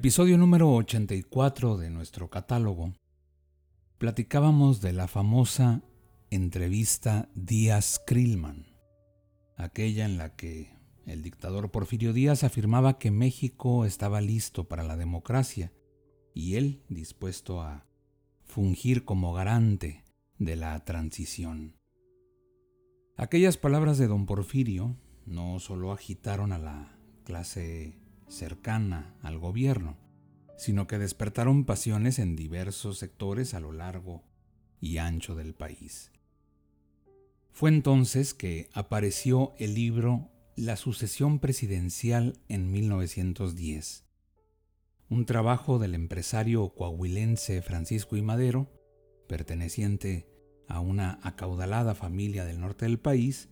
Episodio número 84 de nuestro catálogo, platicábamos de la famosa entrevista Díaz-Krillman, aquella en la que el dictador Porfirio Díaz afirmaba que México estaba listo para la democracia y él dispuesto a fungir como garante de la transición. Aquellas palabras de don Porfirio no solo agitaron a la clase cercana al gobierno, sino que despertaron pasiones en diversos sectores a lo largo y ancho del país. Fue entonces que apareció el libro La sucesión presidencial en 1910, un trabajo del empresario coahuilense Francisco I. Madero, perteneciente a una acaudalada familia del norte del país,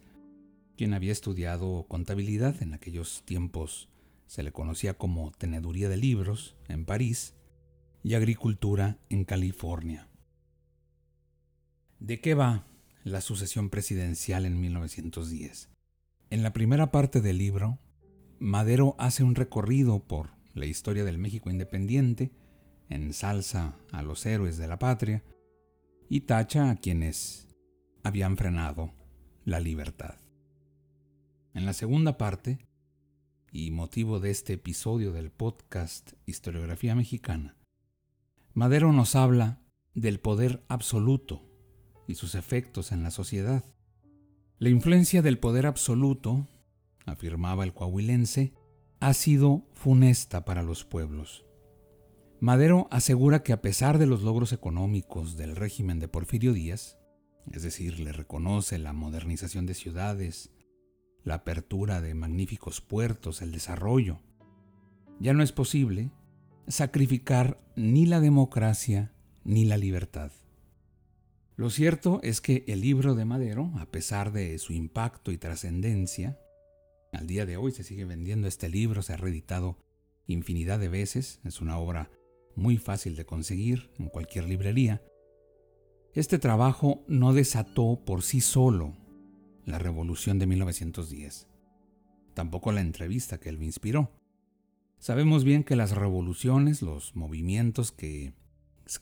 quien había estudiado contabilidad en aquellos tiempos se le conocía como teneduría de libros en París y agricultura en California. ¿De qué va la sucesión presidencial en 1910? En la primera parte del libro, Madero hace un recorrido por la historia del México independiente, ensalza a los héroes de la patria y tacha a quienes habían frenado la libertad. En la segunda parte, y motivo de este episodio del podcast Historiografía Mexicana, Madero nos habla del poder absoluto y sus efectos en la sociedad. La influencia del poder absoluto, afirmaba el coahuilense, ha sido funesta para los pueblos. Madero asegura que a pesar de los logros económicos del régimen de Porfirio Díaz, es decir, le reconoce la modernización de ciudades, la apertura de magníficos puertos, el desarrollo. Ya no es posible sacrificar ni la democracia ni la libertad. Lo cierto es que el libro de Madero, a pesar de su impacto y trascendencia, al día de hoy se sigue vendiendo este libro, se ha reeditado infinidad de veces, es una obra muy fácil de conseguir en cualquier librería. Este trabajo no desató por sí solo la revolución de 1910. Tampoco la entrevista que él me inspiró. Sabemos bien que las revoluciones, los movimientos que,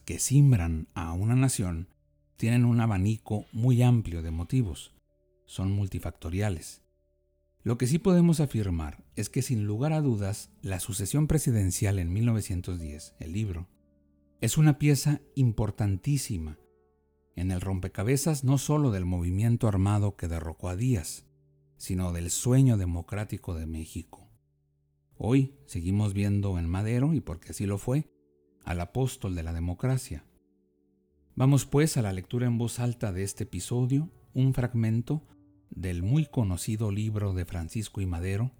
que simbran a una nación, tienen un abanico muy amplio de motivos. Son multifactoriales. Lo que sí podemos afirmar es que sin lugar a dudas, la sucesión presidencial en 1910, el libro, es una pieza importantísima en el rompecabezas no solo del movimiento armado que derrocó a Díaz, sino del sueño democrático de México. Hoy seguimos viendo en Madero, y porque así lo fue, al apóstol de la democracia. Vamos pues a la lectura en voz alta de este episodio, un fragmento del muy conocido libro de Francisco y Madero,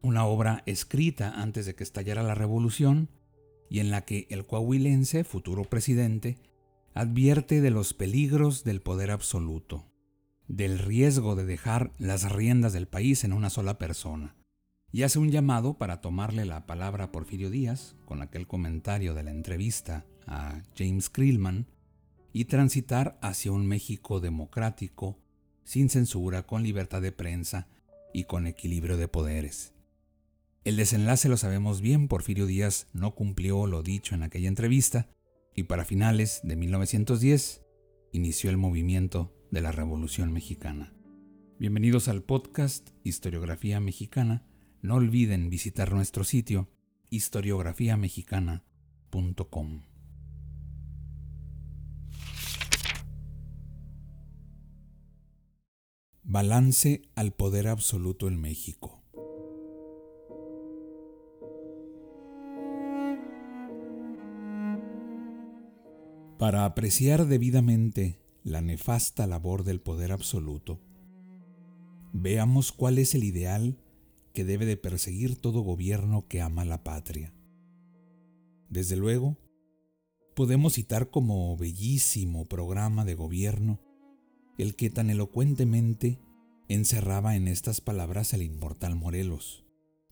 una obra escrita antes de que estallara la revolución y en la que el coahuilense, futuro presidente, advierte de los peligros del poder absoluto, del riesgo de dejar las riendas del país en una sola persona, y hace un llamado para tomarle la palabra a Porfirio Díaz, con aquel comentario de la entrevista a James Krillman, y transitar hacia un México democrático, sin censura, con libertad de prensa y con equilibrio de poderes. El desenlace lo sabemos bien, Porfirio Díaz no cumplió lo dicho en aquella entrevista, y para finales de 1910 inició el movimiento de la Revolución Mexicana. Bienvenidos al podcast Historiografía Mexicana. No olviden visitar nuestro sitio historiografiamexicana.com. Balance al poder absoluto en México. Para apreciar debidamente la nefasta labor del poder absoluto, veamos cuál es el ideal que debe de perseguir todo gobierno que ama la patria. Desde luego, podemos citar como bellísimo programa de gobierno el que tan elocuentemente encerraba en estas palabras al inmortal Morelos,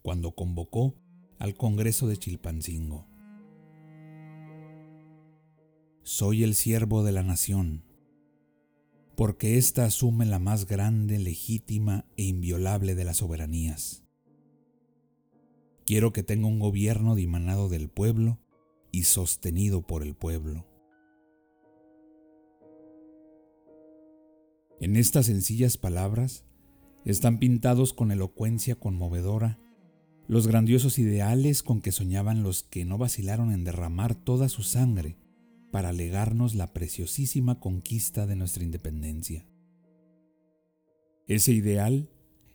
cuando convocó al Congreso de Chilpancingo. Soy el siervo de la nación, porque ésta asume la más grande, legítima e inviolable de las soberanías. Quiero que tenga un gobierno dimanado del pueblo y sostenido por el pueblo. En estas sencillas palabras están pintados con elocuencia conmovedora los grandiosos ideales con que soñaban los que no vacilaron en derramar toda su sangre para legarnos la preciosísima conquista de nuestra independencia. Ese ideal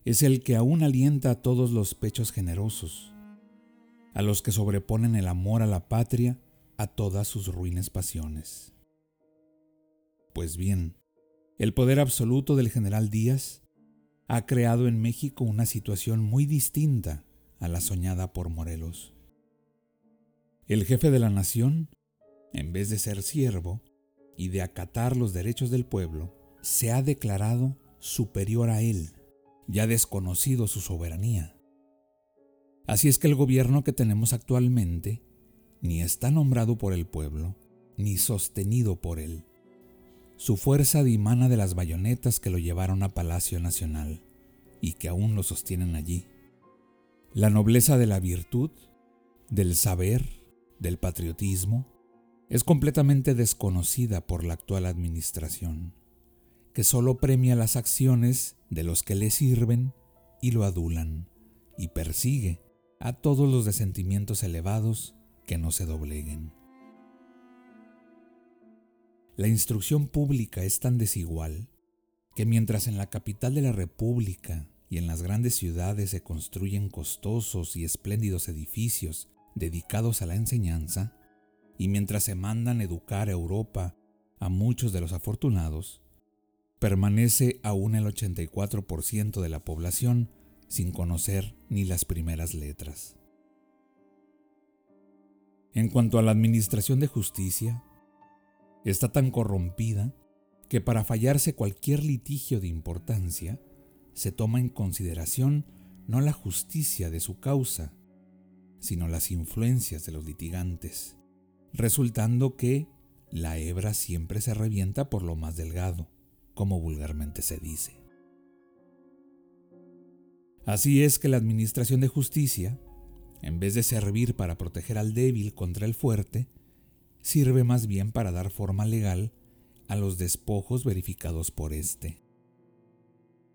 es el que aún alienta a todos los pechos generosos, a los que sobreponen el amor a la patria a todas sus ruines pasiones. Pues bien, el poder absoluto del general Díaz ha creado en México una situación muy distinta a la soñada por Morelos. El jefe de la nación, en vez de ser siervo y de acatar los derechos del pueblo, se ha declarado superior a él, ya desconocido su soberanía. Así es que el gobierno que tenemos actualmente ni está nombrado por el pueblo, ni sostenido por él. Su fuerza dimana de las bayonetas que lo llevaron a Palacio Nacional y que aún lo sostienen allí. La nobleza de la virtud, del saber, del patriotismo, es completamente desconocida por la actual administración, que solo premia las acciones de los que le sirven y lo adulan, y persigue a todos los de sentimientos elevados que no se dobleguen. La instrucción pública es tan desigual que mientras en la capital de la República y en las grandes ciudades se construyen costosos y espléndidos edificios dedicados a la enseñanza, y mientras se mandan educar a Europa a muchos de los afortunados, permanece aún el 84% de la población sin conocer ni las primeras letras. En cuanto a la administración de justicia, está tan corrompida que para fallarse cualquier litigio de importancia, se toma en consideración no la justicia de su causa, sino las influencias de los litigantes, resultando que la hebra siempre se revienta por lo más delgado, como vulgarmente se dice. Así es que la Administración de Justicia, en vez de servir para proteger al débil contra el fuerte, sirve más bien para dar forma legal a los despojos verificados por éste.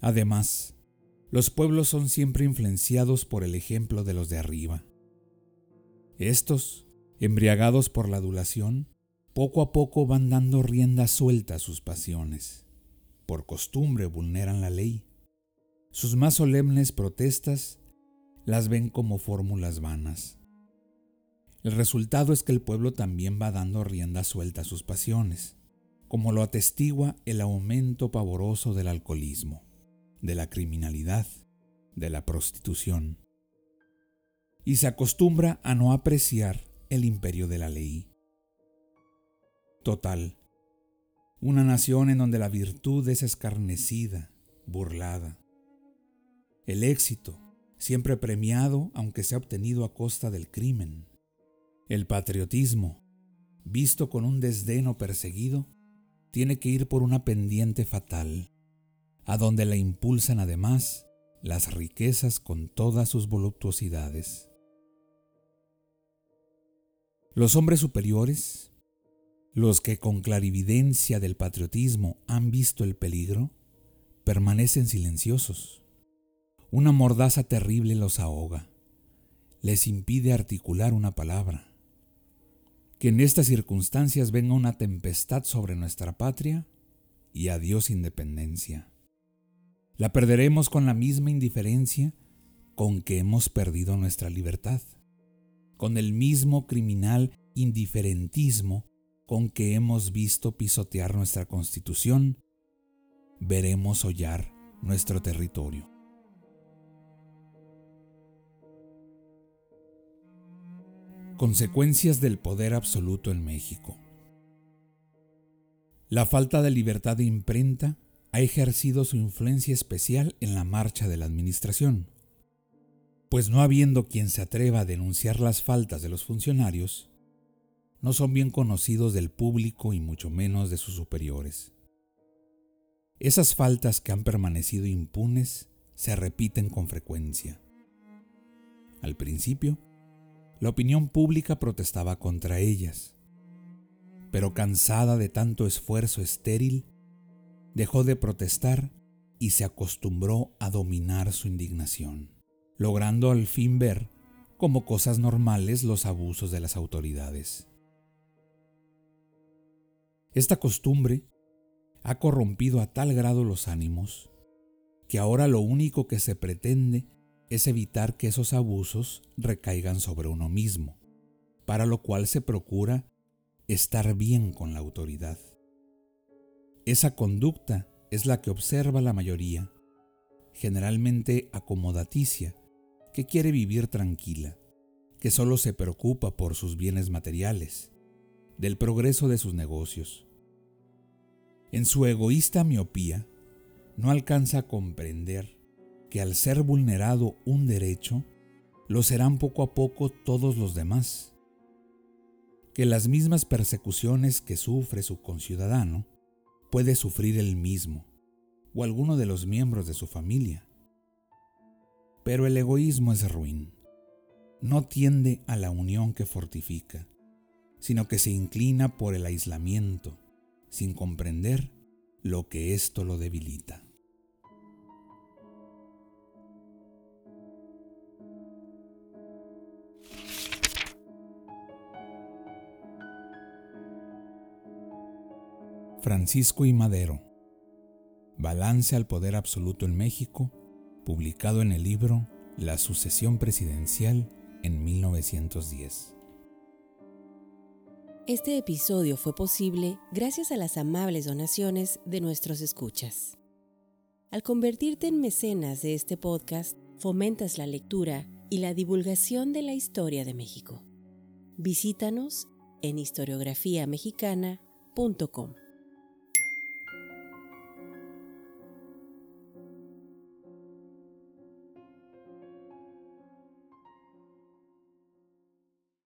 Además, los pueblos son siempre influenciados por el ejemplo de los de arriba. Estos, embriagados por la adulación, poco a poco van dando rienda suelta a sus pasiones. Por costumbre vulneran la ley sus más solemnes protestas las ven como fórmulas vanas. El resultado es que el pueblo también va dando rienda suelta a sus pasiones, como lo atestigua el aumento pavoroso del alcoholismo, de la criminalidad, de la prostitución. Y se acostumbra a no apreciar el imperio de la ley. Total, una nación en donde la virtud es escarnecida, burlada, el éxito, siempre premiado aunque sea obtenido a costa del crimen. El patriotismo, visto con un desdén o perseguido, tiene que ir por una pendiente fatal, a donde la impulsan además las riquezas con todas sus voluptuosidades. Los hombres superiores, los que con clarividencia del patriotismo han visto el peligro, permanecen silenciosos una mordaza terrible los ahoga, les impide articular una palabra. Que en estas circunstancias venga una tempestad sobre nuestra patria y adiós independencia. La perderemos con la misma indiferencia con que hemos perdido nuestra libertad, con el mismo criminal indiferentismo con que hemos visto pisotear nuestra constitución, veremos hollar nuestro territorio. Consecuencias del poder absoluto en México. La falta de libertad de imprenta ha ejercido su influencia especial en la marcha de la administración, pues no habiendo quien se atreva a denunciar las faltas de los funcionarios, no son bien conocidos del público y mucho menos de sus superiores. Esas faltas que han permanecido impunes se repiten con frecuencia. Al principio, la opinión pública protestaba contra ellas, pero cansada de tanto esfuerzo estéril, dejó de protestar y se acostumbró a dominar su indignación, logrando al fin ver como cosas normales los abusos de las autoridades. Esta costumbre ha corrompido a tal grado los ánimos que ahora lo único que se pretende es evitar que esos abusos recaigan sobre uno mismo, para lo cual se procura estar bien con la autoridad. Esa conducta es la que observa la mayoría, generalmente acomodaticia, que quiere vivir tranquila, que solo se preocupa por sus bienes materiales, del progreso de sus negocios, en su egoísta miopía, no alcanza a comprender que al ser vulnerado un derecho, lo serán poco a poco todos los demás, que las mismas persecuciones que sufre su conciudadano puede sufrir él mismo o alguno de los miembros de su familia. Pero el egoísmo es ruin, no tiende a la unión que fortifica, sino que se inclina por el aislamiento, sin comprender lo que esto lo debilita. Francisco y Madero. Balance al poder absoluto en México, publicado en el libro La sucesión presidencial en 1910. Este episodio fue posible gracias a las amables donaciones de nuestros escuchas. Al convertirte en mecenas de este podcast, fomentas la lectura y la divulgación de la historia de México. Visítanos en historiografiamexicana.com.